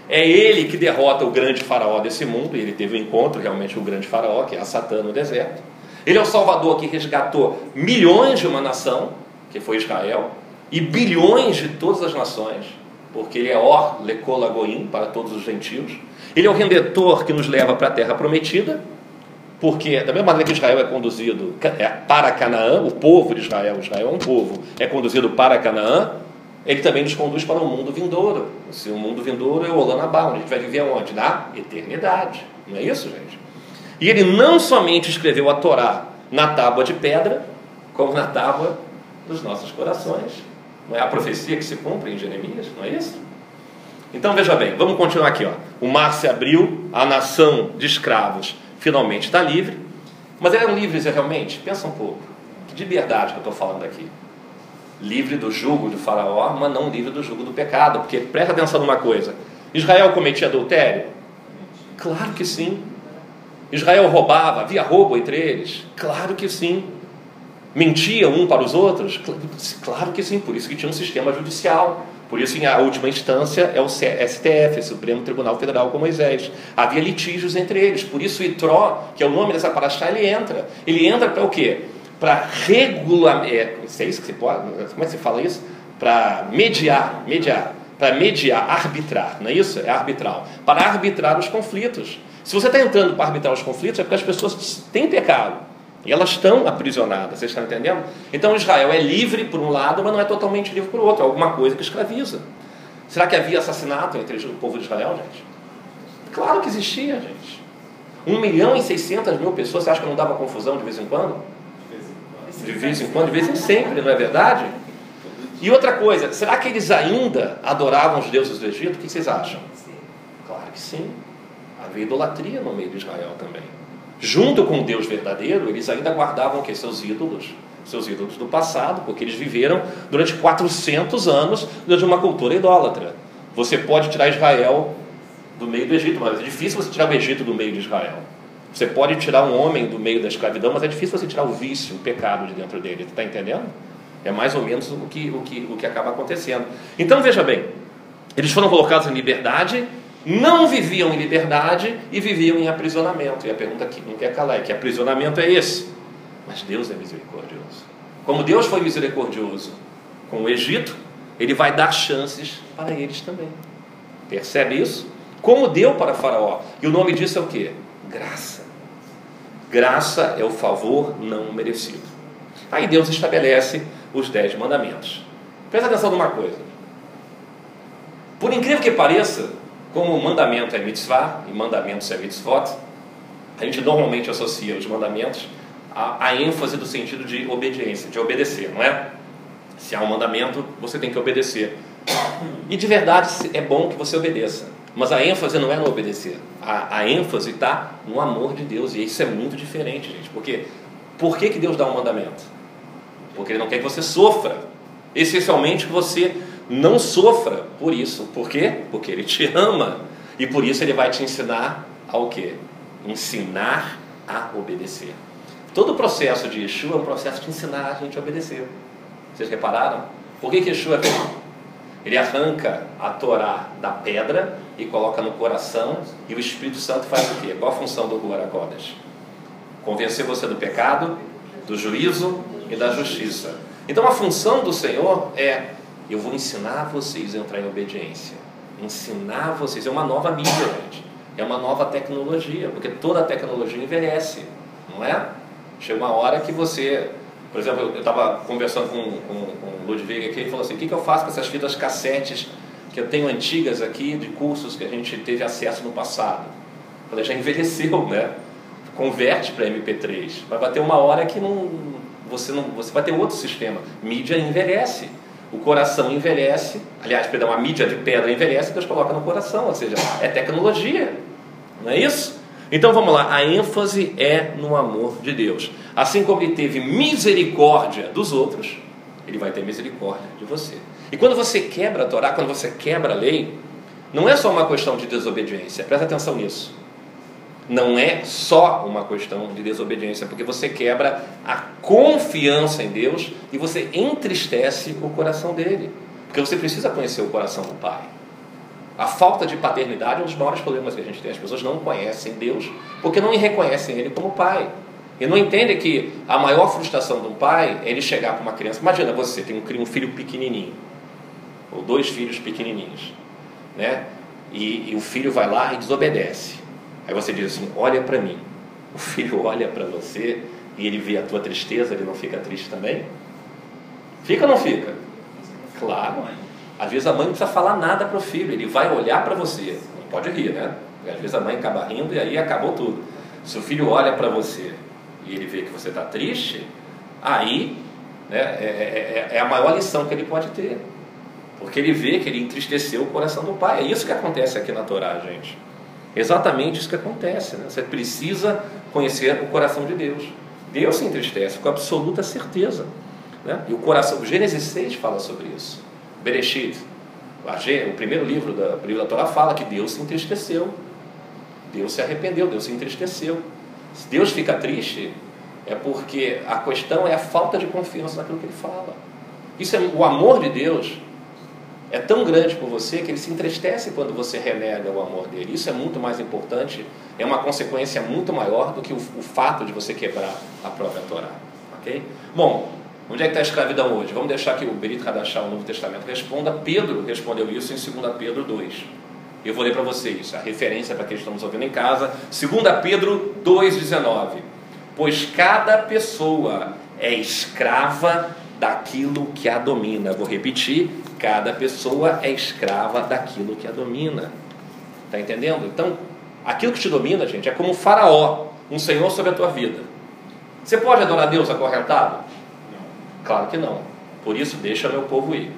É ele que derrota o grande faraó desse mundo, e ele teve um encontro realmente com o grande faraó, que é a Satã no deserto. Ele é o Salvador que resgatou milhões de uma nação, que foi Israel, e bilhões de todas as nações, porque ele é Or, Lecola Goim, para todos os gentios. Ele é o Redentor que nos leva para a terra prometida, porque, da mesma maneira que Israel é conduzido é, para Canaã, o povo de Israel, Israel é um povo, é conduzido para Canaã, ele também nos conduz para o mundo vindouro. Se o mundo vindouro é o Olanabá, onde a gente vai viver onde? Na eternidade. Não é isso, gente? E ele não somente escreveu a Torá na tábua de pedra, como na tábua dos nossos corações. Não é a profecia que se cumpre em Jeremias, não é isso? Então veja bem, vamos continuar aqui. Ó. O mar se abriu, a nação de escravos finalmente está livre. Mas eram livres realmente? Pensa um pouco. Que liberdade que eu estou falando aqui. Livre do jugo do faraó, mas não livre do jugo do pecado. Porque presta atenção numa coisa: Israel cometia adultério? Claro que sim. Israel roubava, havia roubo entre eles? Claro que sim. Mentia um para os outros? Claro que sim, por isso que tinha um sistema judicial. Por isso, em a última instância é o STF, Supremo Tribunal Federal com Moisés. Havia litígios entre eles. Por isso, Itró, que é o nome dessa paraxá, ele entra. Ele entra para o quê? Para regular. É, é isso que se pode. Como é que se fala isso? Para mediar. Mediar. Para mediar, arbitrar, não é isso? É arbitral. Para arbitrar os conflitos. Se você está entrando para arbitrar os conflitos, é porque as pessoas têm pecado. E elas estão aprisionadas, vocês estão entendendo? Então Israel é livre por um lado, mas não é totalmente livre por outro. É alguma coisa que escraviza. Será que havia assassinato entre o povo de Israel, gente? Claro que existia, gente. 1 milhão e 600 mil pessoas, você acha que não dava confusão de vez em quando? De vez em quando, de vez em sempre, não é verdade? E outra coisa, será que eles ainda adoravam os deuses do Egito? O que vocês acham? Claro que sim. Havia idolatria no meio de Israel também. Junto com o Deus verdadeiro, eles ainda guardavam que seus ídolos, seus ídolos do passado, porque eles viveram durante 400 anos de uma cultura idólatra. Você pode tirar Israel do meio do Egito, mas é difícil você tirar o Egito do meio de Israel. Você pode tirar um homem do meio da escravidão, mas é difícil você tirar o vício, o pecado de dentro dele. Está entendendo? É mais ou menos o que, o, que, o que acaba acontecendo. Então veja bem, eles foram colocados em liberdade, não viviam em liberdade e viviam em aprisionamento. E a pergunta aqui não quer calar é que aprisionamento é esse? Mas Deus é misericordioso. Como Deus foi misericordioso com o Egito, ele vai dar chances para eles também. Percebe isso? Como deu para Faraó. E o nome disso é o que? Graça. Graça é o favor não merecido. Aí Deus estabelece os dez mandamentos. Presta atenção numa coisa. Por incrível que pareça, como o mandamento é mitzvah e mandamentos é mitzvot, a gente normalmente associa os mandamentos à, à ênfase do sentido de obediência, de obedecer, não é? Se há um mandamento, você tem que obedecer. E de verdade é bom que você obedeça. Mas a ênfase não é no obedecer. A, a ênfase está no amor de Deus. E isso é muito diferente, gente. Porque por que, que Deus dá um mandamento? Porque Ele não quer que você sofra. Essencialmente que você não sofra por isso. Por quê? Porque Ele te ama. E por isso Ele vai te ensinar ao quê? Ensinar a obedecer. Todo o processo de Yeshua é um processo de ensinar a gente a obedecer. Vocês repararam? Por que, que Yeshua é ele arranca a Torá da pedra e coloca no coração, e o Espírito Santo faz o quê? Qual a função do Ruaracodas? Convencer você do pecado, do juízo e da justiça. Então a função do Senhor é: eu vou ensinar vocês a entrar em obediência. Ensinar vocês. É uma nova mídia, gente. É uma nova tecnologia, porque toda tecnologia envelhece, não é? Chega uma hora que você por exemplo, eu estava conversando com, com, com o Ludwig aqui, ele falou assim, o que, que eu faço com essas fitas cassetes que eu tenho antigas aqui, de cursos que a gente teve acesso no passado? Eu falei, já envelheceu, né? Converte para MP3. Vai bater uma hora que não, você, não, você vai ter outro sistema. Mídia envelhece. O coração envelhece, aliás, perdão, a mídia de pedra envelhece, Deus coloca no coração, ou seja, é tecnologia, não é isso? Então vamos lá, a ênfase é no amor de Deus. Assim como ele teve misericórdia dos outros, ele vai ter misericórdia de você. E quando você quebra a Torá, quando você quebra a lei, não é só uma questão de desobediência, presta atenção nisso. Não é só uma questão de desobediência, porque você quebra a confiança em Deus e você entristece o coração dele. Porque você precisa conhecer o coração do Pai. A falta de paternidade é um dos maiores problemas que a gente tem. As pessoas não conhecem Deus porque não reconhecem Ele como Pai. E não entendem que a maior frustração de um pai é ele chegar para uma criança. Imagina você tem um, filho pequenininho, ou dois filhos pequenininhos, né? E, e o filho vai lá e desobedece. Aí você diz assim: Olha para mim. O filho olha para você e ele vê a tua tristeza, ele não fica triste também? Fica ou não fica? Claro. Às vezes a mãe não precisa falar nada para o filho, ele vai olhar para você. Não pode rir, né? Às vezes a mãe acaba rindo e aí acabou tudo. Se o filho olha para você e ele vê que você está triste, aí né, é, é, é, é, a maior lição que ele pode ter. Porque ele vê que ele entristeceu o coração do pai. É isso que acontece aqui na Torá, gente. Exatamente isso que acontece. Né? Você precisa conhecer o coração de Deus. Deus se entristece com absoluta certeza. Né? E o coração, o Gênesis 6 fala sobre isso. Bereshit, o primeiro livro da, da Torá fala que Deus se entristeceu. Deus se arrependeu, Deus se entristeceu. Se Deus fica triste, é porque a questão é a falta de confiança naquilo que Ele fala. Isso é o amor de Deus é tão grande por você que ele se entristece quando você renega o amor dele. Isso é muito mais importante, é uma consequência muito maior do que o, o fato de você quebrar a própria Torá. Ok? Bom, Onde é que está a escravidão hoje? Vamos deixar que o Berito Radachá, o Novo Testamento, responda. Pedro respondeu isso em 2 Pedro 2. Eu vou ler para vocês a referência para quem estamos ouvindo em casa. 2 Pedro 2,19. Pois cada pessoa é escrava daquilo que a domina. Vou repetir: cada pessoa é escrava daquilo que a domina. Está entendendo? Então, aquilo que te domina, gente, é como um faraó, um senhor sobre a tua vida. Você pode adorar Deus acorrentado? Claro que não. Por isso, deixa meu povo ir.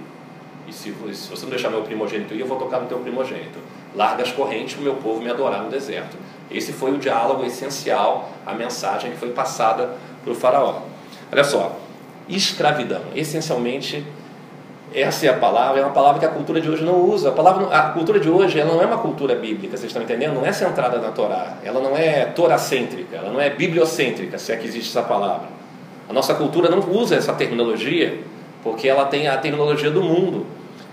E se, se você não deixar meu primogênito ir, eu vou tocar no teu primogênito. Larga as correntes para o meu povo me adorar no deserto. Esse foi o diálogo essencial, a mensagem que foi passada para o faraó. Olha só, escravidão. Essencialmente, essa é a palavra, é uma palavra que a cultura de hoje não usa. A, palavra, a cultura de hoje ela não é uma cultura bíblica, vocês estão entendendo? Não é centrada na Torá. Ela não é toracêntrica, ela não é bibliocêntrica, se é que existe essa palavra. A nossa cultura não usa essa terminologia porque ela tem a terminologia do mundo.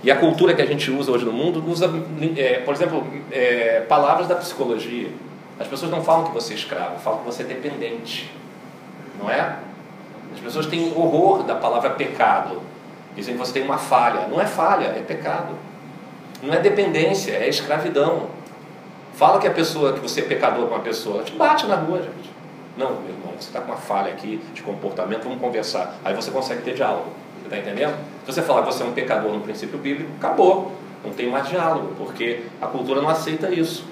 E a cultura que a gente usa hoje no mundo usa, é, por exemplo, é, palavras da psicologia. As pessoas não falam que você é escravo, falam que você é dependente. Não é? As pessoas têm horror da palavra pecado. Dizem que você tem uma falha. Não é falha, é pecado. Não é dependência, é escravidão. Fala que a pessoa, que você é pecador com uma pessoa, te bate na rua, gente. Não, meu irmão, você está com uma falha aqui de comportamento, vamos conversar. Aí você consegue ter diálogo. Você está entendendo? Se você falar que você é um pecador no princípio bíblico, acabou. Não tem mais diálogo, porque a cultura não aceita isso.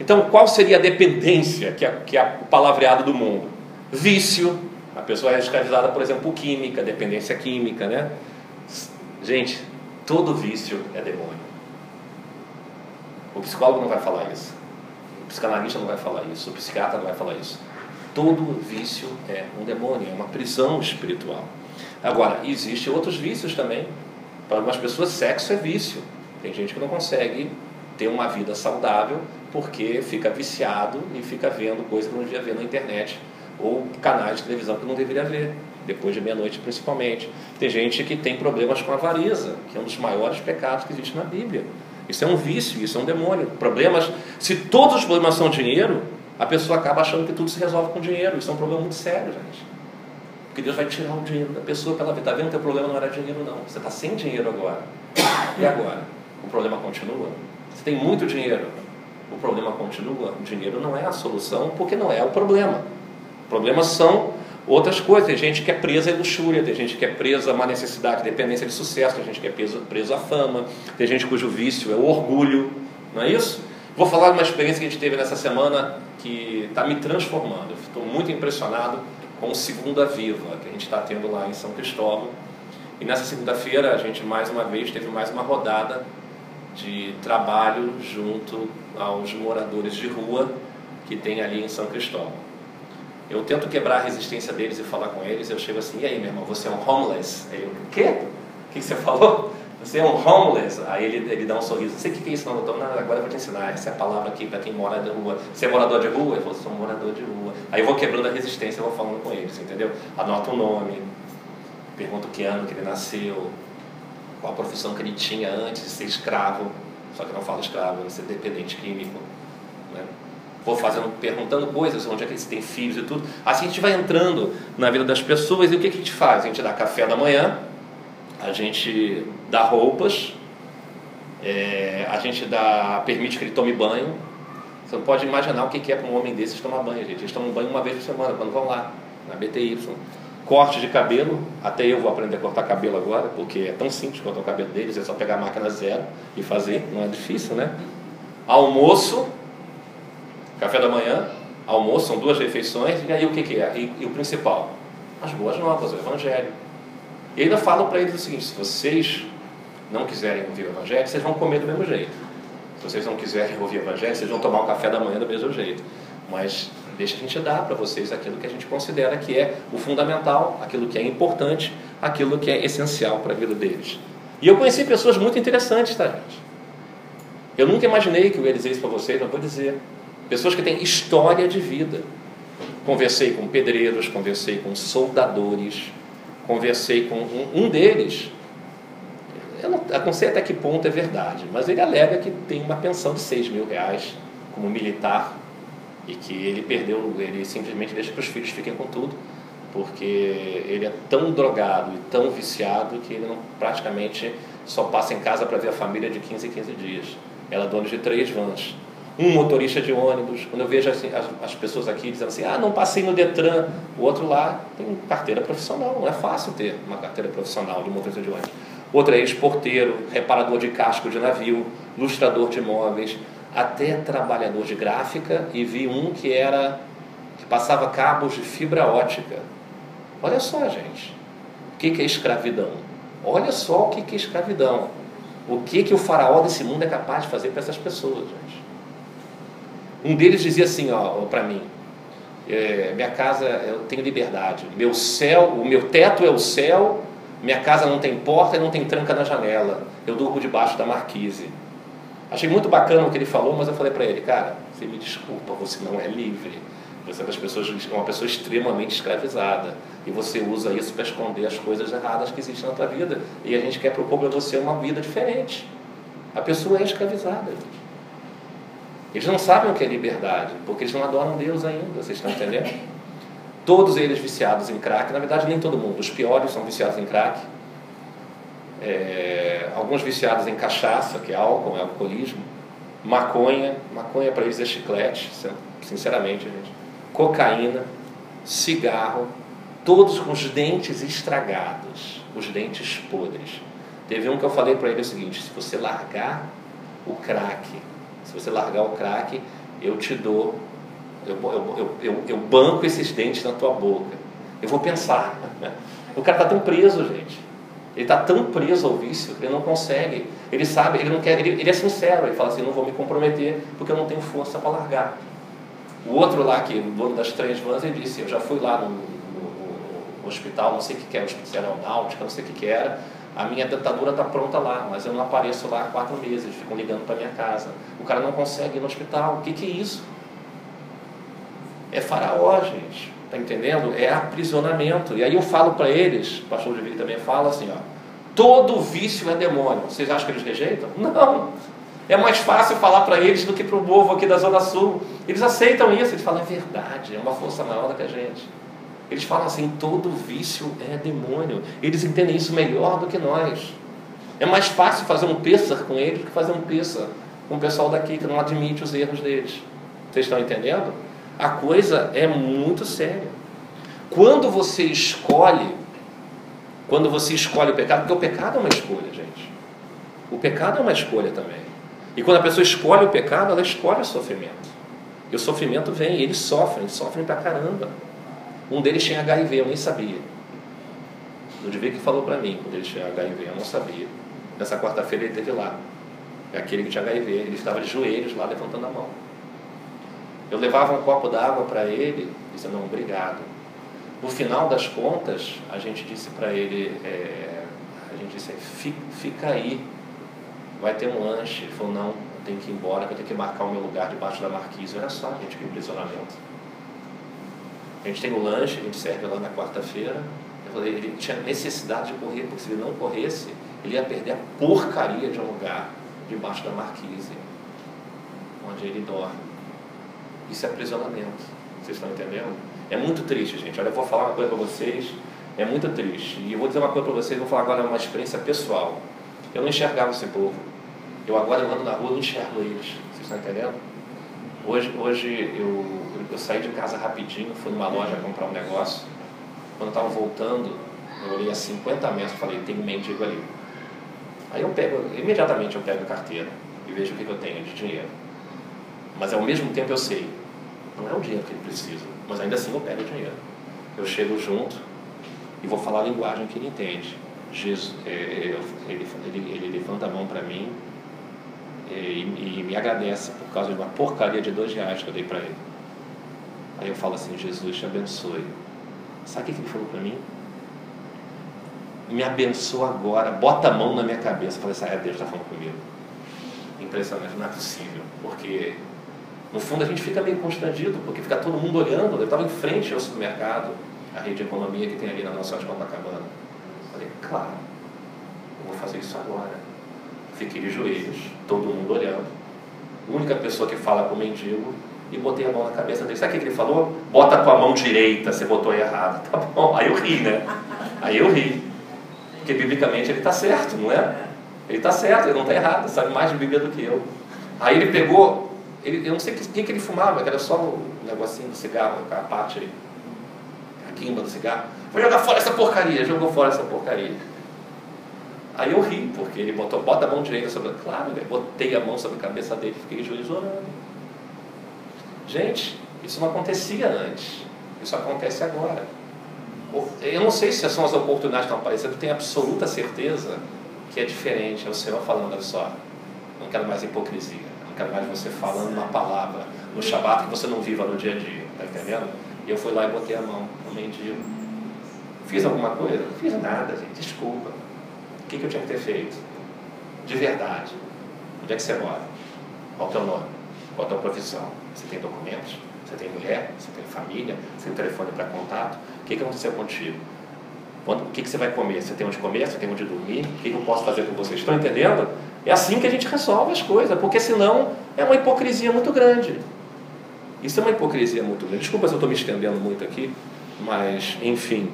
Então, qual seria a dependência que, a, que a, o palavreado do mundo? Vício. A pessoa é escravizada, por exemplo, por química, dependência química, né? Gente, todo vício é demônio. O psicólogo não vai falar isso. O psicanalista não vai falar isso. O psiquiatra não vai falar isso. Todo vício é um demônio, é uma prisão espiritual. Agora, existem outros vícios também. Para algumas pessoas, sexo é vício. Tem gente que não consegue ter uma vida saudável porque fica viciado e fica vendo coisas que não devia ver na internet ou canais de televisão que não deveria ver depois de meia-noite principalmente. Tem gente que tem problemas com avareza, que é um dos maiores pecados que existe na Bíblia. Isso é um vício, isso é um demônio. Problemas, se todos os problemas são dinheiro, a pessoa acaba achando que tudo se resolve com dinheiro. Isso é um problema muito sério, gente. Porque Deus vai tirar o dinheiro da pessoa para ela. Está vendo que o problema não era dinheiro, não. Você está sem dinheiro agora. E agora? O problema continua? Você tem muito dinheiro. O problema continua? O dinheiro não é a solução, porque não é o problema. Problemas são outras coisas. Tem gente que é presa à luxúria, tem gente que é presa a uma necessidade, dependência de sucesso, tem gente que é preso, preso à fama, tem gente cujo vício é o orgulho, não é isso? Vou falar de uma experiência que a gente teve nessa semana que está me transformando. Estou muito impressionado com o Segunda Viva, que a gente está tendo lá em São Cristóvão. E nessa segunda-feira a gente mais uma vez teve mais uma rodada de trabalho junto aos moradores de rua que tem ali em São Cristóvão. Eu tento quebrar a resistência deles e falar com eles. Eu chego assim, e aí, meu irmão, você é um homeless? Aí eu, o quê? O que você falou? Você é um homeless? Aí ele, ele dá um sorriso. Não sei o que é isso, não, doutor. Não, agora eu vou te ensinar. Essa é a palavra aqui para quem mora de rua. Você é morador de rua? Eu falo, sou um morador de rua. Aí eu vou quebrando a resistência e vou falando com eles, entendeu? Anota o nome, pergunto que ano que ele nasceu, qual a profissão que ele tinha antes de ser escravo. Só que não falo escravo, ele ser dependente químico. Vou fazendo, perguntando coisas, onde é que eles têm filhos e tudo. Assim a gente vai entrando na vida das pessoas e o que, que a gente faz? A gente dá café da manhã, a gente dá roupas, é, a gente dá, permite que ele tome banho. Você não pode imaginar o que é para um homem desses tomar banho, gente. Eles tomam banho uma vez por semana, quando vão lá, na BTY. Corte de cabelo, até eu vou aprender a cortar cabelo agora, porque é tão simples cortar o cabelo deles, é só pegar a máquina zero e fazer, não é difícil, né? Almoço, Café da manhã, almoço, são duas refeições, e aí o que, que é? E, e, o principal? As boas novas, o Evangelho. E ainda falam para eles o seguinte: se vocês não quiserem ouvir o Evangelho, vocês vão comer do mesmo jeito. Se vocês não quiserem ouvir o Evangelho, vocês vão tomar um café da manhã do mesmo jeito. Mas deixa a gente dar para vocês aquilo que a gente considera que é o fundamental, aquilo que é importante, aquilo que é essencial para a vida deles. E eu conheci pessoas muito interessantes, tá, gente? Eu nunca imaginei que eu ia dizer isso para vocês, mas vou dizer. Pessoas que têm história de vida. Conversei com pedreiros, conversei com soldadores, conversei com um, um deles. Eu não, sei até que ponto é verdade, mas ele alega que tem uma pensão de 6 mil reais como militar e que ele perdeu, ele simplesmente deixa que os filhos fiquem com tudo, porque ele é tão drogado e tão viciado que ele não, praticamente só passa em casa para ver a família de 15 em 15 dias. Ela é dona de três vans um motorista de ônibus, quando eu vejo assim, as, as, pessoas aqui dizendo assim, ah, não passei no Detran, o outro lá tem carteira profissional, não é fácil ter uma carteira profissional de motorista de ônibus. Outro é ex-porteiro, reparador de casco de navio, lustrador de imóveis, até trabalhador de gráfica, e vi um que era que passava cabos de fibra ótica. Olha só, gente, o que é escravidão? Olha só o que, que é escravidão. O que, que o faraó desse mundo é capaz de fazer para essas pessoas, gente. Um deles dizia assim, ó, para mim, é, minha casa, eu tenho liberdade. Meu céu, o meu teto é o céu, minha casa não tem porta e não tem tranca na janela. Eu durmo debaixo da marquise. Achei muito bacana o que ele falou, mas eu falei para ele, cara, você me desculpa, você não é livre. Você é das pessoas, uma pessoa extremamente escravizada. E você usa isso para esconder as coisas erradas que existem na tua vida. E a gente quer propor para você uma vida diferente. A pessoa é escravizada. Eles não sabem o que é liberdade, porque eles não adoram Deus ainda, vocês estão entendendo? Todos eles viciados em crack, na verdade nem todo mundo, os piores são viciados em crack, é, alguns viciados em cachaça, que é álcool, é alcoolismo, maconha, maconha para eles é chiclete, sinceramente, gente, cocaína, cigarro, todos com os dentes estragados, os dentes podres. Teve um que eu falei para ele o seguinte: se você largar o crack, se você largar o crack, eu te dou, eu, eu, eu, eu, banco esses dentes na tua boca. Eu vou pensar. O cara está tão preso, gente. Ele está tão preso ao vício que ele não consegue. Ele sabe, ele não quer, ele, ele é sincero, ele fala assim, não vou me comprometer porque eu não tenho força para largar. O outro lá, que o dono das três vans, ele disse, eu já fui lá no, no, no hospital, não sei o que era, hospital aeronáutica, não sei o que era, a minha dentadura está pronta lá, mas eu não apareço lá há quatro meses, ficam ligando para minha casa. O cara não consegue ir no hospital. O que, que é isso? É faraó, gente. Está entendendo? É aprisionamento. E aí eu falo para eles, o pastor de também fala assim, ó, todo vício é demônio. Vocês acham que eles rejeitam? Não. É mais fácil falar para eles do que para o povo aqui da Zona Sul. Eles aceitam isso, eles falam, é verdade, é uma força maior do que a gente. Eles falam assim: todo vício é demônio. Eles entendem isso melhor do que nós. É mais fácil fazer um pêssar com eles do que fazer um pêssar com o pessoal daqui que não admite os erros deles. Vocês estão entendendo? A coisa é muito séria. Quando você escolhe, quando você escolhe o pecado, porque o pecado é uma escolha, gente. O pecado é uma escolha também. E quando a pessoa escolhe o pecado, ela escolhe o sofrimento. E o sofrimento vem, e eles sofrem, sofrem pra caramba. Um deles tinha HIV, eu nem sabia. Que falou para mim quando ele tinha HIV, eu não sabia. Nessa quarta-feira ele esteve lá. É aquele que tinha HIV, ele estava de joelhos lá levantando a mão. Eu levava um copo d'água para ele, dizendo, não, obrigado. No final das contas, a gente disse para ele, é, a gente disse, fica, aí, vai ter um lanche. Ele falou, não, eu tenho que ir embora, eu tenho que marcar o meu lugar debaixo da marquise. Olha só, gente, que impressionamento. A gente tem o lanche, a gente serve lá na quarta-feira. Ele tinha necessidade de correr, porque se ele não corresse, ele ia perder a porcaria de um lugar debaixo da marquise, onde ele dorme. Isso é aprisionamento. Vocês estão entendendo? É muito triste, gente. Olha, eu vou falar uma coisa para vocês. É muito triste. E eu vou dizer uma coisa para vocês, vou falar agora uma experiência pessoal. Eu não enxergava esse povo. Eu agora ando na rua, não enxergo eles. Vocês estão entendendo? Hoje, hoje eu, eu saí de casa rapidinho, fui numa loja comprar um negócio. Quando estava voltando, eu olhei a 50 metros e falei, tem um mendigo ali. Aí eu pego, imediatamente eu pego a carteira e vejo o que, que eu tenho de dinheiro. Mas ao mesmo tempo eu sei, não é o dinheiro que ele precisa, mas ainda assim eu pego o dinheiro. Eu chego junto e vou falar a linguagem que ele entende. Jesus, é, é ele, ele, ele levanta a mão para mim e, e, me agradece por causa de uma porcaria de dois reais que eu dei para ele. Aí eu falo assim, Jesus te abençoe. Sabe o que ele falou para mim? Me abençoa agora, bota a mão na minha cabeça. Eu falei assim, ah, Deus está falando comigo. Impressionante, não é possível. Porque, no fundo, a gente fica meio constrangido, porque fica todo mundo olhando. Eu estava em frente ao supermercado, a rede de economia que tem ali na nossa de Copacabana. Eu falei, claro, eu vou fazer isso agora. Fiquei de joelhos, todo mundo olhando. A única pessoa que fala com o mendigo e botei a mão na cabeça dele. Sabe o que ele falou? Bota a tua mão direita, você botou errado. Tá bom. Aí eu ri, né? Aí eu ri. Porque biblicamente ele está certo, não é? Ele está certo, ele não está errado, sabe mais de Bíblia do que eu. Aí ele pegou, ele, eu não sei o que, que, ele fumava, que era só o negocinho do cigarro, a parte aí, a quimba do cigarro. Vou jogar fora essa porcaria, jogou fora essa porcaria. Aí eu ri, porque ele botou, bota a mão direita sobre. Claro, eu botei a mão sobre a cabeça dele, fiquei joelhos orando. Gente, isso não acontecia antes. Isso acontece agora. Eu não sei se são as oportunidades que estão aparecendo, eu tenho absoluta certeza que é diferente. É o Senhor falando, olha só, não quero mais hipocrisia, não quero mais você falando uma palavra no Shabat que você não viva no dia a dia, tá entendendo? E eu fui lá e botei a mão no mendigo. Fiz alguma coisa? Não fiz nada, gente, desculpa. O que, que eu tinha que ter feito? De verdade. Onde é que você mora? Qual é o teu nome? Qual a profissão? Você tem documentos? Você tem mulher? Você tem família? Você tem telefone para contato? O que, que aconteceu contigo? O que, que você vai comer? Você tem onde comer? Você tem onde dormir? O que, que eu posso fazer com vocês? Estão entendendo? É assim que a gente resolve as coisas, porque senão é uma hipocrisia muito grande. Isso é uma hipocrisia muito grande. Desculpa se eu estou me estendendo muito aqui, mas, enfim,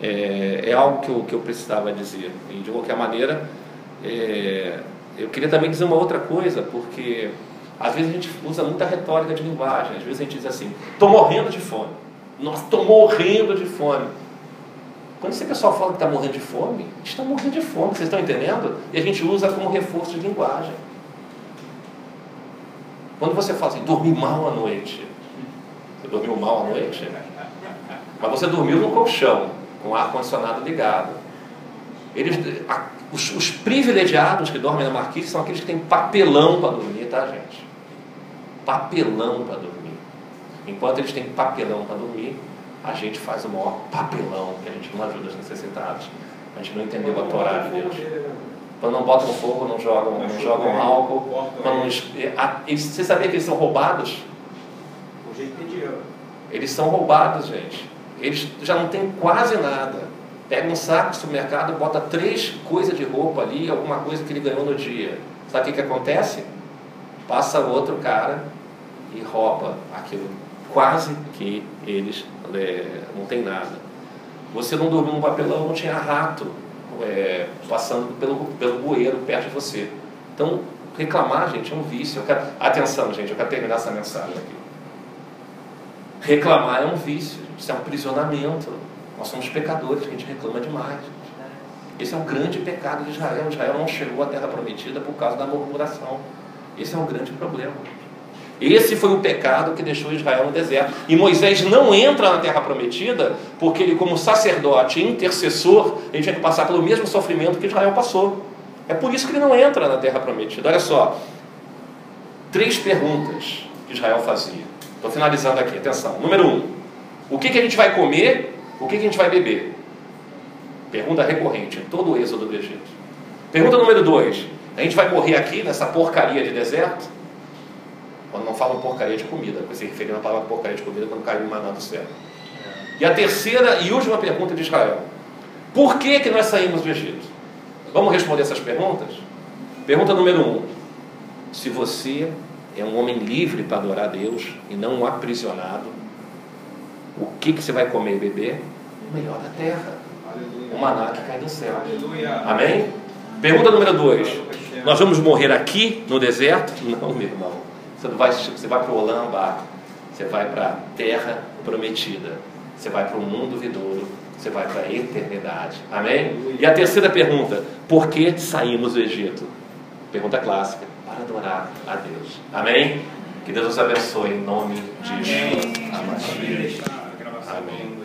é, é algo que eu, que eu precisava dizer. E, de qualquer maneira, é, eu queria também dizer uma outra coisa, porque às vezes a gente usa muita retórica de linguagem. Às vezes a gente diz assim: estou morrendo de fome. Nossa, estou morrendo de fome. Quando esse pessoal fala que está morrendo de fome, está morrendo de fome, vocês estão entendendo? E a gente usa como reforço de linguagem. Quando você fala assim, dormi mal à noite, você dormiu mal à noite? Mas você dormiu no colchão, com o ar-condicionado ligado. Eles, a, os, os, privilegiados que dormem na marquise são aqueles que têm papelão para dormir, tá, gente? Papelão para dormir. Enquanto eles têm papelão para dormir, a gente faz o maior papelão, que a gente não ajuda os necessitados. A gente não entendeu a Torá de Deus. Quando não botam fogo, não jogam, não jogam álcool. Quando não, eles, você sabia que eles são roubados? Eles são roubados, gente. Eles já não têm quase nada. Pega um saco do supermercado, bota três coisas de roupa ali, alguma coisa que ele ganhou no dia. Sabe o que, que acontece? Passa outro cara e rouba aquilo quase que eles é, não tem nada. Você não dormiu no papelão, não tinha rato é, passando pelo, pelo bueiro perto de você. Então, reclamar, gente, é um vício. Quero, atenção, gente, eu quero terminar essa mensagem aqui. Reclamar é um vício, isso é um aprisionamento. Nós somos pecadores, a gente reclama demais. Gente. Esse é o grande pecado de Israel. Israel não chegou à terra prometida por causa da murmuração. Esse é um grande problema. Esse foi o pecado que deixou Israel no deserto. E Moisés não entra na terra prometida, porque ele, como sacerdote intercessor, ele tinha que passar pelo mesmo sofrimento que Israel passou. É por isso que ele não entra na terra prometida. Olha só, três perguntas que Israel fazia. Estou finalizando aqui, atenção. Número um: o que, que a gente vai comer? O que, que a gente vai beber? Pergunta recorrente em todo o êxodo do Egito. Pergunta número dois: a gente vai morrer aqui nessa porcaria de deserto? Quando não falam porcaria de comida, se referindo à palavra porcaria de comida quando caiu o maná do céu. E a terceira e última pergunta de Israel: Por que, que nós saímos do Egito? Vamos responder essas perguntas? Pergunta número um: Se você é um homem livre para adorar a Deus e não um aprisionado, o que, que você vai comer e beber? O melhor da terra. O maná que cai do céu. Amém? Pergunta número dois: Nós vamos morrer aqui no deserto? Não, meu irmão. Você, vai, você vai para o Olamba, você vai para a terra prometida, você vai para o mundo vidouro, você vai para a eternidade. Amém? E a terceira pergunta: por que saímos do Egito? Pergunta clássica: para adorar a Deus. Amém? Que Deus nos abençoe em nome de Jesus. Amém. Amém.